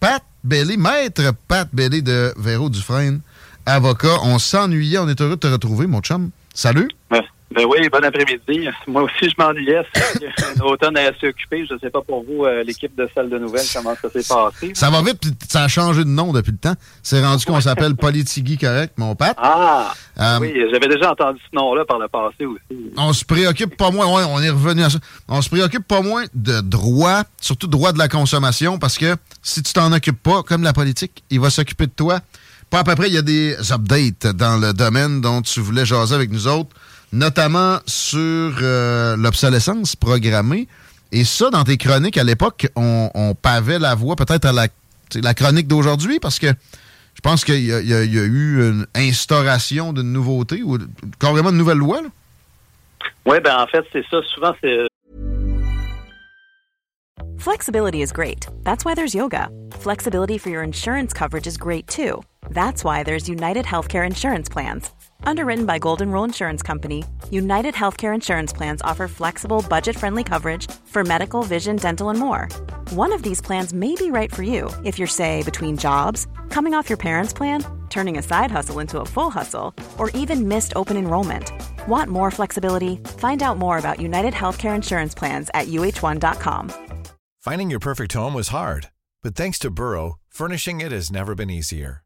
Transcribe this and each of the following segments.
Pat Bellé, maître Pat Bellé de Véro Dufresne, avocat. On s'ennuyait, on est heureux de te retrouver, mon chum. Salut. Ben, oui, bon après-midi. Moi aussi, je m'ennuyais. Un automne assez occupé. Je ne sais pas pour vous, euh, l'équipe de salle de nouvelles, comment ça s'est passé. Ça va vite, puis ça a changé de nom depuis le temps. C'est rendu qu'on s'appelle Politigui correct, mon Pat. Ah, Euh, oui, j'avais déjà entendu ce nom-là par le passé aussi. On se préoccupe pas moins, ouais, on est revenu à ça. On se préoccupe pas moins de droit, surtout droit de la consommation, parce que si tu t'en occupes pas, comme la politique, il va s'occuper de toi. Pas à peu près, il y a des updates dans le domaine dont tu voulais jaser avec nous autres, notamment sur euh, l'obsolescence programmée. Et ça, dans tes chroniques à l'époque, on, on pavait la voie peut-être à la, la chronique d'aujourd'hui, parce que je pense qu'il y, y y a eu une instauration d'une nouveauté ou carrément une nouvelle loi. Là. Oui, ben en fait, c'est ça. Souvent, c'est Flexibility is great. That's why there's yoga. Flexibility for your insurance coverage is great too. That's why there's United Healthcare Insurance Plans. Underwritten by Golden Rule Insurance Company, United Healthcare Insurance Plans offer flexible, budget friendly coverage for medical, vision, dental, and more. One of these plans may be right for you if you're, say, between jobs, coming off your parents' plan, turning a side hustle into a full hustle, or even missed open enrollment. Want more flexibility? Find out more about United Healthcare Insurance Plans at uh1.com. Finding your perfect home was hard, but thanks to Burrow, furnishing it has never been easier.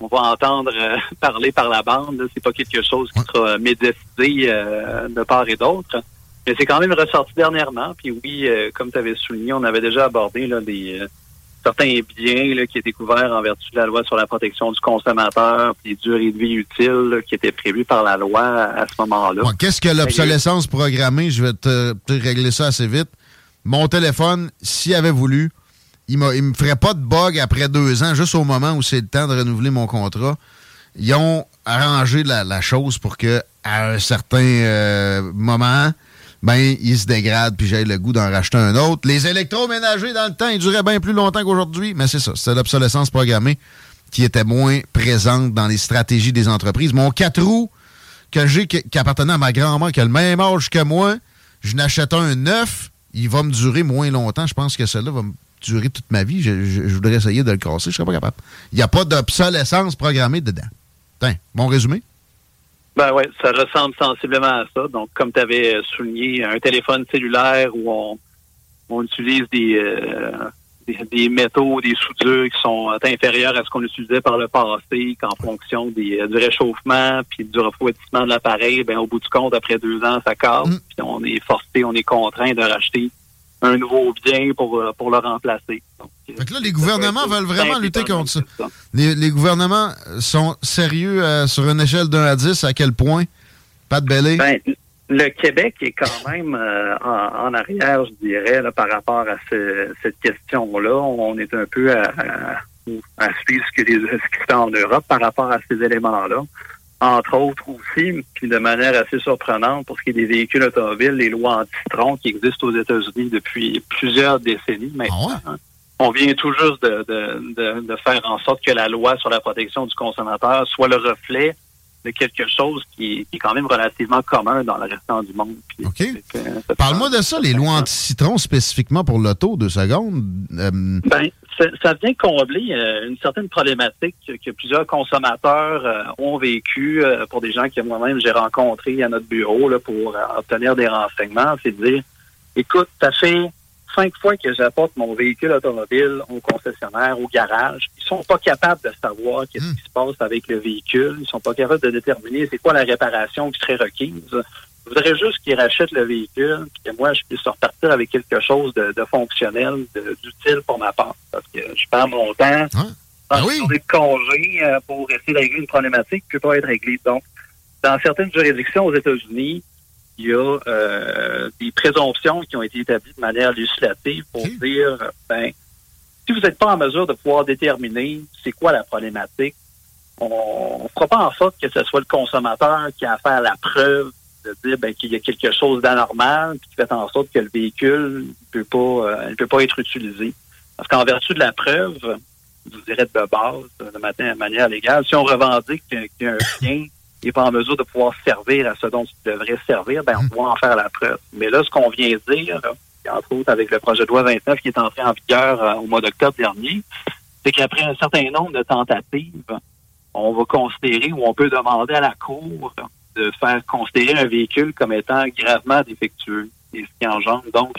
on va entendre euh, parler par la bande. C'est pas quelque chose qui sera médiatisé euh, de part et d'autre. Mais c'est quand même ressorti dernièrement. Puis oui, euh, comme tu avais souligné, on avait déjà abordé là, des euh, certains biens là, qui étaient couverts en vertu de la loi sur la protection du consommateur, puis les durées de vie utiles là, qui étaient prévues par la loi à ce moment-là. Qu'est-ce que l'obsolescence programmée? Je vais te, te régler ça assez vite. Mon téléphone, s'il avait voulu, il ne me ferait pas de bug après deux ans, juste au moment où c'est le temps de renouveler mon contrat. Ils ont arrangé la, chose pour que à un certain euh, moment, ben, il se dégrade puis j'ai le goût d'en racheter un autre. Les électroménagers, dans le temps, ils duraient bien plus longtemps qu'aujourd'hui, mais c'est ça, c'est l'obsolescence programmée qui était moins présente dans les stratégies des entreprises. Mon 4 roues que j'ai, qui, qui appartenait à ma grand-mère, qui a le même âge que moi, je n'achète un neuf, il va me durer moins longtemps. Je pense que celui-là va me durer toute ma vie. Je, je- je voudrais essayer de le casser, je serais pas capable. Il n'y a pas d'obsolescence programmée dedans. Tiens, bon résumé? Ben ouais, ça ressemble sensiblement à ça. Donc, comme tu avais souligné, un téléphone cellulaire où on, on utilise des, euh, des, des métaux, des soudures qui sont euh, inférieurs à ce qu'on utilisait par le passé, qu'en fonction des, euh, du réchauffement puis du refroidissement de l'appareil, ben au bout du compte, après deux ans, ça casse. Puis on est forcé, on est contraint de racheter un nouveau bien pour, euh, pour le remplacer. Donc, Fait que là, les gouvernements veulent vraiment lutter contre ça. Les, les gouvernements sont sérieux euh, sur une échelle d'un à 10, à quel point? Pas de belé? Ben, le Québec est quand même euh, en, en arrière, je dirais, là, par rapport à ce- cette question-là. On est un peu à, à- à suivre ce, que les, ce qui se fait en Europe par rapport à ces éléments-là. Entre autres aussi, puis de manière assez surprenante pour ce qui est des véhicules automobiles, les lois anti-tron qui existent aux États-Unis depuis plusieurs décennies maintenant. hein. on vient tout juste de, de, de, faire en sorte que la loi sur la protection du consommateur soit le reflet de quelque chose qui, est quand même relativement commun dans le restant du monde. OK. Parle-moi de ça, les lois anti-citron spécifiquement pour l'auto, deux secondes. Euh, ben, ça vient combler euh, une certaine problématique que, plusieurs consommateurs euh, ont vécu pour des gens que moi-même j'ai rencontrés à notre bureau là, pour obtenir des renseignements. C'est de dire, écoute, ça fait cinq fois que j'apporte mon véhicule automobile au concessionnaire, au garage, ils sont pas capables de savoir qu'est-ce hmm. qui se passe avec le véhicule. Ils sont pas capables de déterminer c'est quoi la réparation qui serait requise. Je voudrais juste qu'ils rachètent le véhicule que moi, je puisse repartir avec quelque chose de, fonctionnel, d'utile pour ma part. Parce que je perds mon temps ah. Ah oui. de congé euh, pour essayer de régler une problématique qui ne peut pas être réglée. Donc, dans certaines juridictions aux États-Unis, il y a euh, des présomptions qui ont été établies de manière législative pour dire, ben, si vous n'êtes pas en mesure de pouvoir déterminer c'est quoi la problématique, on ne fera pas en sorte que ce soit le consommateur qui a à faire la preuve de dire ben, qu'il y a quelque chose d'anormal qui fait en sorte que le véhicule ne peut pas euh, peut pas être utilisé. Parce qu'en vertu de la preuve, vous direz de base, de manière légale, si on revendique qu'il y a un bien n'est pas en mesure de pouvoir servir à ce dont il devrait servir, ben, on doit en faire la preuve. Mais là, ce qu'on vient dire, entre autres avec le projet de loi 29 qui est entré en vigueur euh, au mois d'octobre dernier, c'est qu'après un certain nombre de tentatives, on va considérer ou on peut demander à la Cour de faire considérer un véhicule comme étant gravement défectueux. Et ce qui engendre donc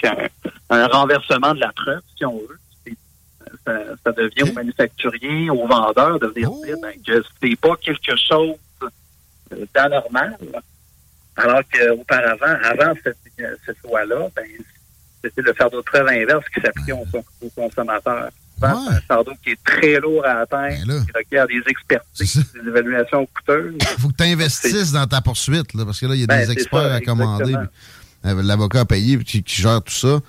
un, renversement de la preuve, si on veut. Ça, devient au manufacturier, au vendeur de venir dire ben, que c'est pas quelque chose d'anormal. Alors qu'auparavant, avant cette, cette loi-là, ben, c'était le fardeau de preuve inverse qui s'appliquait aux, consommateurs. C'est un fardeau qui est très lourd à atteindre, ben qui requiert des expertises, des évaluations coûteuses. Il faut que tu investisses dans ta poursuite, là, parce que là, il y a ben, des experts à commander. Euh, l'avocat a payé, qui, qui, gère tout ça.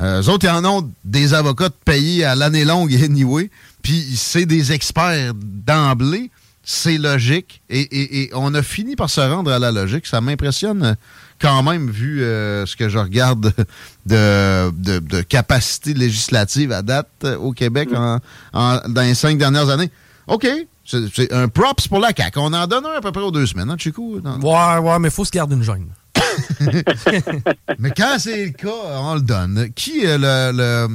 Euh, eux autres, ils en ont des avocats payés à l'année longue anyway. Puis c'est des experts d'emblée c'est logique. Et, on a fini par se rendre à la logique. Ça m'impressionne quand même, vu euh, ce que je regarde de, capacité législative à date euh, au Québec mm. dans les cinq dernières années. OK. C'est un props pour la CAQ. On en donne un à peu près aux deux semaines, hein, Chico? Ouais, ouais, mais il faut se garder une gêne. Mais quand c'est le cas, on le donne. Qui est le,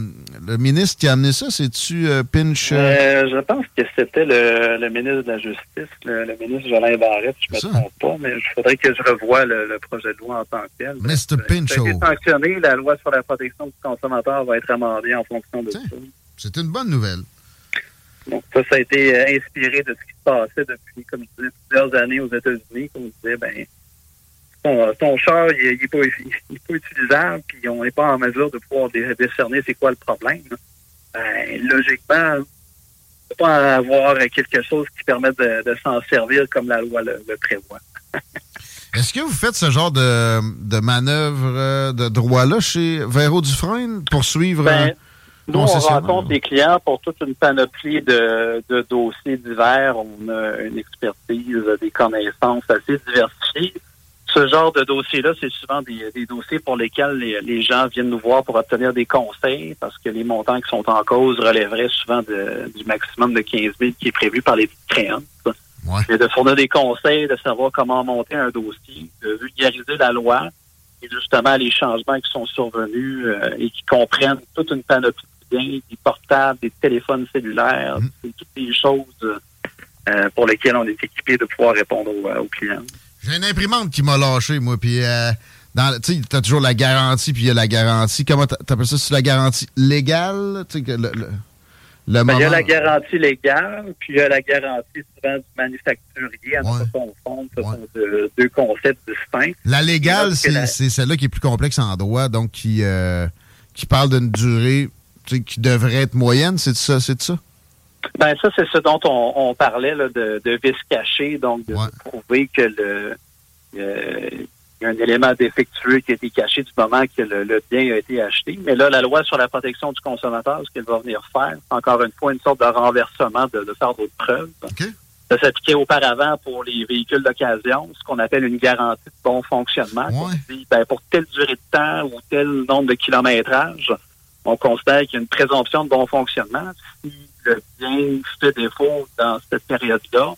le, ministre qui a amené ça? C'est-tu euh, Pinch? Euh? Euh, je pense que c'était le, ministre de la Justice, le, ministre Jolin Barrette, je ne me trompe pas, mais il faudrait que je revoie le, projet de loi en tant que tel. Mr. Pinchot. sanctionné, la loi sur la protection du consommateur va être amendée en fonction de ça. C'est une bonne nouvelle. Donc, ça, ça a été inspiré de ce qui se passait depuis, comme je disais, plusieurs années aux États-Unis, comme je disais, ben, ton, char, il n'est pas, utilisable, puis on n'est pas en mesure de pouvoir décerner c'est quoi le problème. Ben, logiquement, on ne peut pas avoir quelque chose qui permet de, s'en servir comme la loi le, prévoit. Est-ce que vous faites ce genre de, de manœuvre euh, de droit-là chez Véro Dufresne pour suivre... Ben, nous, on rencontre des clients pour toute une panoplie de, de dossiers divers. On a une expertise, des connaissances assez diversifiées ce genre de dossier-là, c'est souvent des, dossiers pour lesquels les, gens viennent nous voir pour obtenir des conseils parce que les montants qui sont en cause relèveraient souvent du maximum de 15 000 qui est prévu par les créances. Ouais. de fournir des conseils, de savoir comment monter un dossier, de vulgariser la loi et justement les changements qui sont survenus euh, et qui comprennent toute une panoplie de biens, des portables, des téléphones cellulaires, mm. toutes les choses euh, pour lesquelles on est équipé de pouvoir répondre aux clients. J'ai une imprimante qui m'a lâché, moi, puis euh, tu t'as toujours la garantie, puis il y a la garantie. Comment t'appelles ça? C'est la garantie légale? Tu sais, le, le, ben, Il y a la garantie légale, puis il y a la garantie souvent du manufacturier. À ouais. fond, ce sont deux, concepts distincts. La légale, c'est celle-là qui est plus complexe en droit, donc qui, euh, qui parle d'une durée qui devrait être moyenne, c'est ça? C'est ça? Ben ça, c'est ce dont on, parlait là, de, de vis caché, donc de prouver que le euh, y a un élément défectueux qui a été caché du moment que le, bien a été acheté. Mais là, la loi sur la protection du consommateur, ce qu'elle va venir faire, encore une fois, une sorte de renversement de, de faire d'autres preuves. Ça s'appliquait auparavant pour les véhicules d'occasion, ce qu'on appelle une garantie de bon fonctionnement. ben, pour telle durée de temps ou tel nombre de kilométrage, on considère qu'il y a une présomption de bon fonctionnement. Si le bien fait défaut dans cette période-là,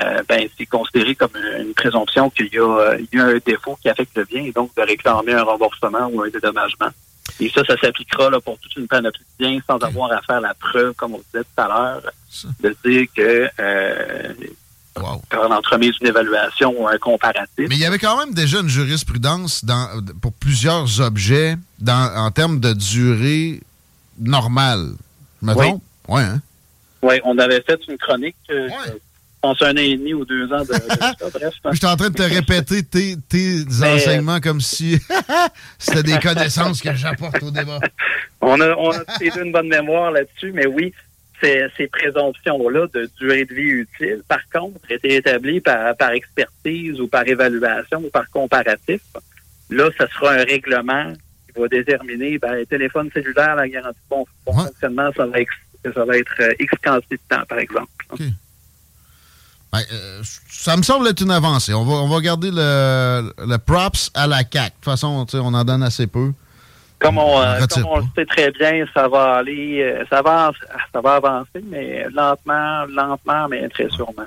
euh, ben, c'est considéré comme une présomption qu'il y, a, il y a un défaut qui affecte le bien et donc de réclamer un remboursement ou un dédommagement. Et ça, ça s'appliquera là, pour toute une panoplie de biens sans avoir à faire la preuve, comme on disait tout à l'heure, de dire que euh, Wow. on entremise une évaluation ou un comparatif. Mais il y avait quand même déjà une jurisprudence dans, pour plusieurs objets dans, en termes de durée normale. Mettons? Ouais, hein? Oui, on avait fait une chronique, euh, Ouais. je pense un an et demi ou deux ans de, de ça, bref. J'étais en train de te répéter tes, tes Mais, enseignements comme si c'était des connaissances que j'apporte au débat. On a, on a une bonne mémoire là-dessus, mais oui, ces, ces présomptions-là de durée de vie utile, par contre, étaient établies par, par expertise ou par évaluation ou par comparatif. Là, ce sera un règlement qui va déterminer, ben, téléphone cellulaire, la garantie de bon, bon Ouais. fonctionnement, ça va, être, ça va être euh, X quantité de temps, par exemple. Ben, euh, ça me semble être une avancée. On va, on va garder le, le props à la CAC. De toute façon, on en donne assez peu. Comme on, retire comme on le sait très bien, ça va aller, euh, ça va, ça va avancer, mais lentement, lentement, mais très sûrement.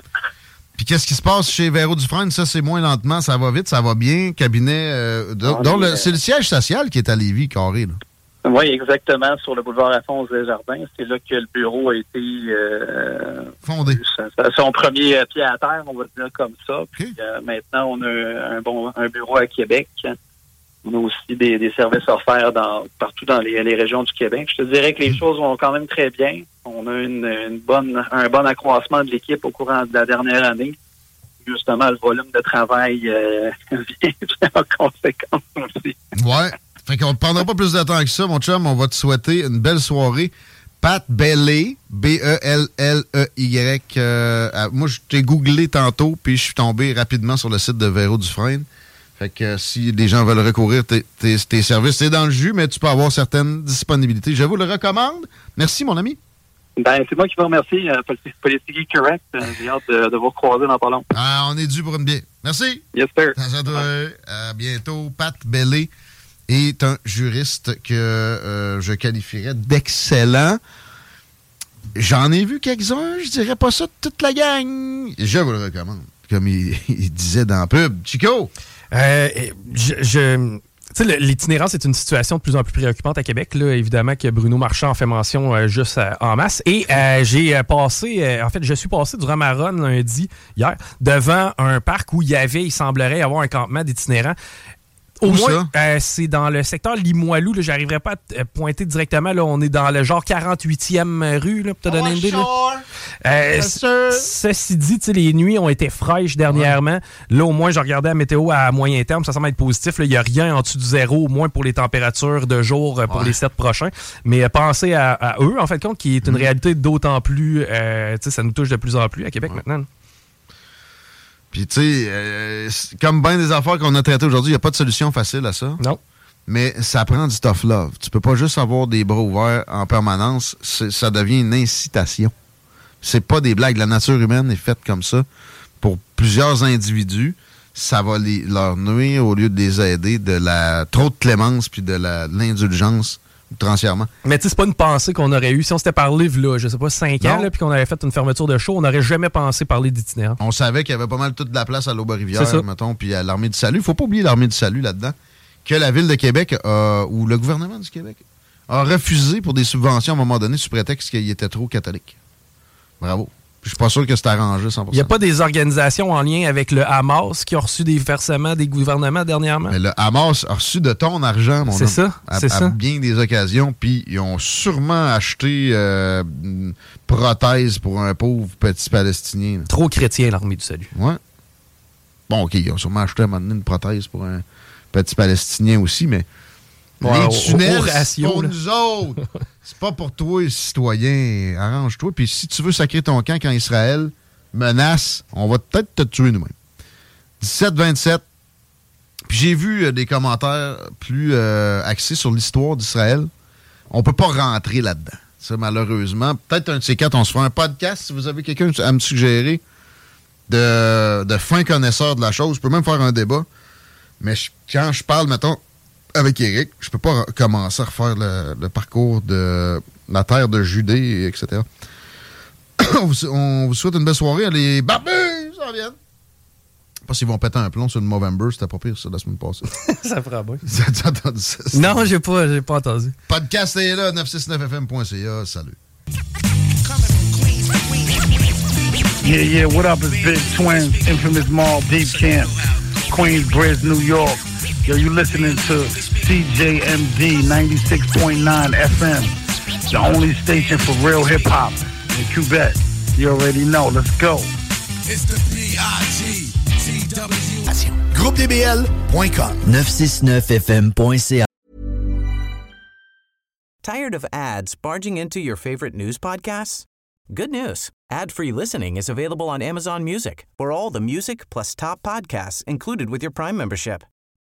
Puis qu'est-ce qui se passe chez Véro Dufresne? Ça, c'est moins lentement, ça va vite, ça va bien. Cabinet, euh, euh, c'est le siège social qui est à Lévis, carré. Là. Oui, exactement, sur le boulevard Alphonse Desjardins. C'est là que le bureau a été euh, Fondé. son- son premier pied à terre, on va dire comme ça. Puis euh, maintenant, on a un bon un bureau à Québec. On a aussi des, des services offerts dans, partout dans les, les régions du Québec. Je te dirais que les choses vont quand même très bien. On a une, une bonne, un bon accroissement de l'équipe au courant de la dernière année. Justement, le volume de travail euh, vient en conséquence aussi. Ouais. Fait qu'on ne prendra pas plus de temps que ça, mon chum. On va te souhaiter une belle soirée. Pat Bellé, B-E-L-L-E-Y. euh, moi, je t'ai googlé tantôt, puis je suis tombé rapidement sur le site de Véro Dufresne. Fait que euh, si les gens veulent recourir tes, tes- tes services, c'est dans le jus, mais tu peux avoir certaines disponibilités. Je vous le recommande. Merci, mon ami. Ben, c'est moi qui vous remercie, euh, Politique Correct. Euh, J'ai hâte de, de vous recroiser dans pas long. Ah, on est dû pour une bière. Merci. Yes, sir. À. À bientôt. Pat Bellé est un juriste que euh, je qualifierais d'excellent. J'en ai vu quelques-uns, je dirais pas ça de toute la gang. Je vous le recommande. Comme il, disait dans la pub. Chico! Euh, je, le- l'itinérance est une situation de plus en plus préoccupante à Québec. Là, évidemment que Bruno Marchand en fait mention euh, juste euh, en masse. Et j'ai passé, en fait, je suis passé durant ma run lundi, hier, devant un parc où il y avait, il semblerait avoir un campement d'itinérants. Au Où moins, euh, c'est dans le secteur Limoilou. là. J'arriverai pas à te euh, pointer directement. Là, on est dans le genre 48e rue, là, pour te donner une idée. là. Euh, ceci dit, tu sais, les nuits ont été fraîches dernièrement. Là, au moins, je regardais la météo à moyen terme. Ça semble être positif. là. Il n'y a rien en dessous du zéro, au moins pour les températures de jour euh, pour Ouais. les sept prochains. Mais euh, pensez à, à eux, en fait, compte, qui est une réalité d'autant plus. euh, tu sais, ça nous touche de plus en plus à Québec maintenant. Puis, tu sais, euh, comme bien des affaires qu'on a traitées aujourd'hui, il n'y a pas de solution facile à ça. Non. Mais ça prend du tough love. Tu peux pas juste avoir des bras ouverts en permanence. Ça devient une incitation. C'est pas des blagues. La nature humaine est faite comme ça. Pour plusieurs individus, ça va les, leur nuire au lieu de les aider de la trop de clémence puis de l'indulgence Mais tu sais, c'est pas une pensée qu'on aurait eue. Si on s'était parlé, là, je sais pas, 5 ans, puis qu'on avait fait une fermeture de show, on n'aurait jamais pensé parler d'itinérants. On savait qu'il y avait pas mal toute de la place à l'Aube-Rivière, mettons, puis à l'Armée du Salut. Faut pas oublier l'Armée du Salut là-dedans. Que la Ville de Québec ou le gouvernement du Québec a refusé pour des subventions à un moment donné sous prétexte qu'il était trop catholique. Bravo. Je suis pas sûr que c'est arrangé 100%. Il n'y a pas des organisations en lien avec le Hamas qui ont reçu des versements des gouvernements dernièrement? Mais le Hamas a reçu de ton argent, mon C'est ça, à, c'est à ça. bien des occasions, puis ils ont sûrement acheté euh, une prothèse pour un pauvre petit Palestinien. là. Trop chrétien, l'armée du salut. Ouais. Bon, OK, ils ont sûrement acheté à un moment donné une prothèse pour un petit Palestinien aussi, mais Les tunnels, c'est pour là. nous autres. c'est pas pour toi, citoyen. Arrange-toi. Puis si tu veux sacrer ton camp quand Israël menace, on va peut-être te tuer nous-mêmes. 17-27. Puis j'ai vu euh, des commentaires plus euh, axés sur l'histoire d'Israël. On peut pas rentrer là-dedans. Ça, malheureusement. Peut-être un de ces quatre, on se fera un podcast si vous avez quelqu'un à me suggérer de, de fin connaisseur de la chose. Je peux même faire un débat. Mais je- quand je parle, mettons, avec Eric. Je peux pas commencer à refaire le, parcours de la terre de Judée, etc. on, vous, souhaite une belle soirée. Les barbus ça vient. Pas s'ils vont péter un plomb sur le Movember, c'était pas pire ça la semaine passée. ça fera bien. T'as entendu ça? Non, j'ai pas, j'ai pas entendu. Podcast est là, 969fm.ca. Salut. Yeah, yeah, what up? It's Big Twins, Infamous Mall, Deep Camp, Queensbridge, New York. Yo, you listening to CJMD 96.9 FM, the only station for real hip hop in Quebec. You already know. Let's go. It's the GroupeDBL.com 969fm.ca Tired of ads barging into your favorite news podcasts? Good news. Ad-free listening is available on Amazon Music for all the music plus top podcasts included with your Prime membership.